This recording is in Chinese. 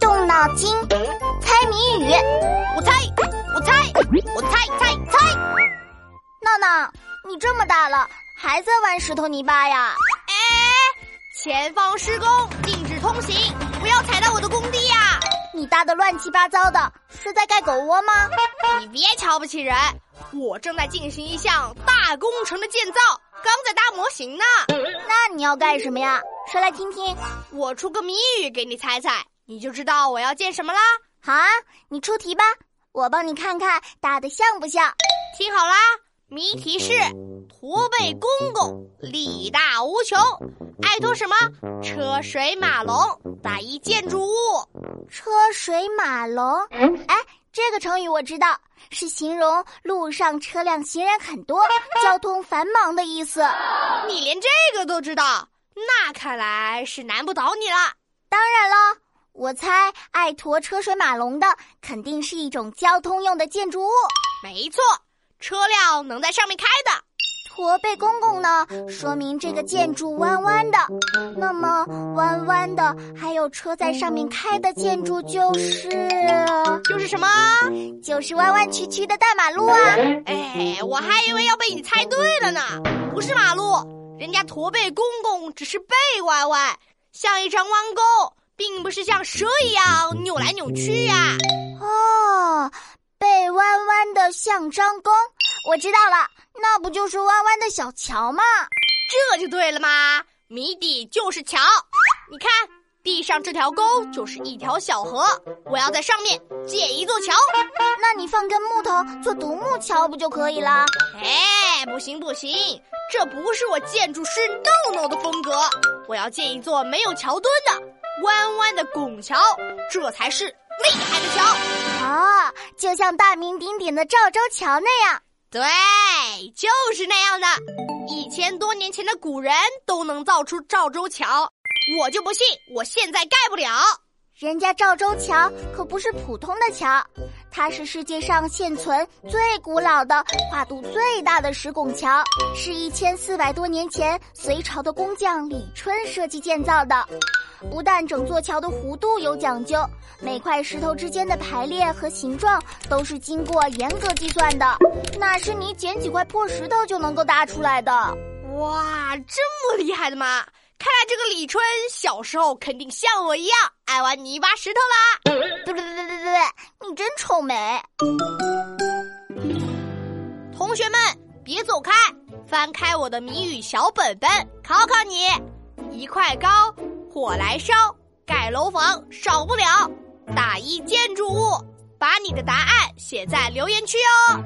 动脑筋，猜谜语。我猜，我猜，我猜猜猜。闹闹，你这么大了，还在玩石头泥巴呀？哎，前方施工，禁止通行，不要踩到我的工地呀！你搭的乱七八糟的，是在盖狗窝吗？你别瞧不起人，我正在进行一项大工程的建造，刚在搭模型呢。那你要干什么呀？说来听听。我出个谜语给你猜猜，你就知道我要建什么啦。好啊，你出题吧，我帮你看看搭的像不像。听好啦，谜题是：驼背公公力大无穷，爱拖什么？车水马龙，打一建筑物。车水马龙，哎，这个成语我知道，是形容路上车辆行人很多，交通繁忙的意思。你连这个都知道，那看来是难不倒你了。当然了，我猜爱驮车水马龙的肯定是一种交通用的建筑物。没错，车辆能在上面开的。驼背公公呢，说明这个建筑弯弯的。那么弯弯的，还有车在上面开的建筑就是就是什么？就是弯弯曲曲的大马路啊！哎，我还以为要被你猜对了呢。不是马路，人家驼背公公只是背弯弯，像一张弯钩，并不是像蛇一样扭来扭去呀。哦，背弯弯的像张弓，我知道了。那不就是弯弯的小桥吗？这就对了嘛！谜底就是桥。你看，地上这条沟就是一条小河，我要在上面建一座桥。那你放根木头做独木桥不就可以了？哎，不行不行，这不是我建筑师闹闹的风格。我要建一座没有桥墩的弯弯的拱桥，这才是厉害的桥。哦，就像大名鼎鼎的赵州桥那样。对，就是那样的。一千多年前的古人都能造出赵州桥，我就不信我现在盖不了。人家赵州桥可不是普通的桥，它是世界上现存最古老的、跨度最大的石拱桥，是一千四百多年前隋朝的工匠李春设计建造的。不但整座桥的弧度有讲究，每块石头之间的排列和形状都是经过严格计算的，哪是你捡几块破石头就能够搭出来的？哇，这么厉害的吗？看来这个李春小时候肯定像我一样爱玩泥巴石头啦！对对对对对对，你真臭美！同学们别走开，翻开我的谜语小本本，考考你：一块高。火来烧，盖楼房少不了，打一建筑物，把你的答案写在留言区哦。